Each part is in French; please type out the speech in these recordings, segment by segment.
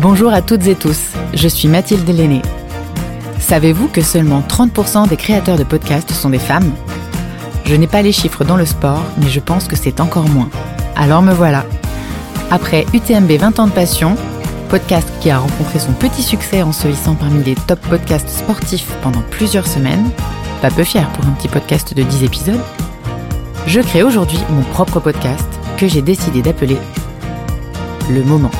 Bonjour à toutes et tous, je suis Mathilde Lenné. Savez-vous que seulement 30% des créateurs de podcasts sont des femmes? Je n'ai pas les chiffres dans le sport, mais je pense que c'est encore moins. Alors me voilà. Après UTMB 20 ans de passion, podcast qui a rencontré son petit succès en se hissant parmi les top podcasts sportifs pendant plusieurs semaines, pas peu fier pour un petit podcast de 10 épisodes, je crée aujourd'hui mon propre podcast que j'ai décidé d'appeler Le Moment.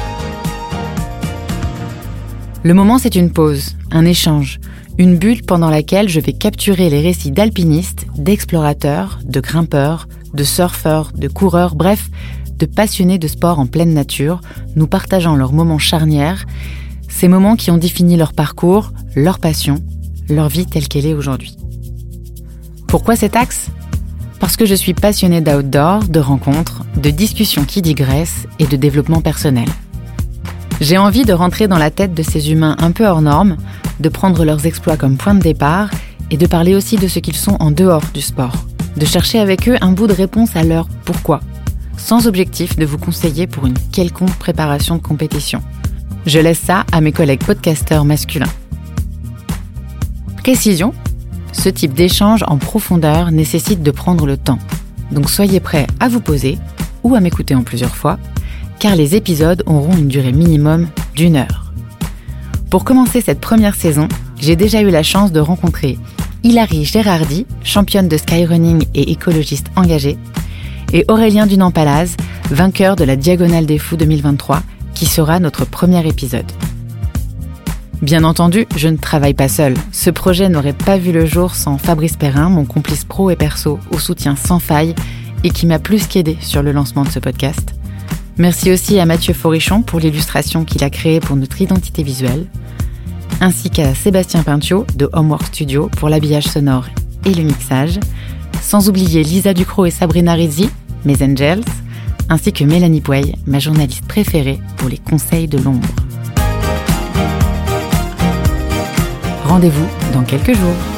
Le moment, c'est une pause, un échange, une bulle pendant laquelle je vais capturer les récits d'alpinistes, d'explorateurs, de grimpeurs, de surfeurs, de coureurs, bref, de passionnés de sport en pleine nature, nous partageant leurs moments charnières, ces moments qui ont défini leur parcours, leur passion, leur vie telle qu'elle est aujourd'hui. Pourquoi cet axe? Parce que je suis passionnée d'outdoor, de rencontres, de discussions qui digressent et de développement personnel. J'ai envie de rentrer dans la tête de ces humains un peu hors normes, de prendre leurs exploits comme point de départ et de parler aussi de ce qu'ils sont en dehors du sport. De chercher avec eux un bout de réponse à leur pourquoi, sans objectif de vous conseiller pour une quelconque préparation de compétition. Je laisse ça à mes collègues podcasteurs masculins. Précision, ce type d'échange en profondeur nécessite de prendre le temps. Donc soyez prêts à vous poser ou à m'écouter en plusieurs fois car les épisodes auront une durée minimum d'une heure. Pour commencer cette première saison, j'ai déjà eu la chance de rencontrer Hilary Gérardi, championne de skyrunning et écologiste engagée, et Aurélien Dunampalaz, vainqueur de la Diagonale des Fous 2023, qui sera notre premier épisode. Bien entendu, je ne travaille pas seul. Ce projet n'aurait pas vu le jour sans Fabrice Perrin, mon complice pro et perso, au soutien sans faille et qui m'a plus qu'aidé sur le lancement de ce podcast. Merci aussi à Mathieu Forichon pour l'illustration qu'il a créée pour notre identité visuelle, ainsi qu'à Sébastien Pintio de Homework Studio pour l'habillage sonore et le mixage, sans oublier Lisa Ducrot et Sabrina Rizzi, mes angels, ainsi que Mélanie Pouey, ma journaliste préférée pour les conseils de l'ombre. Rendez-vous dans quelques jours.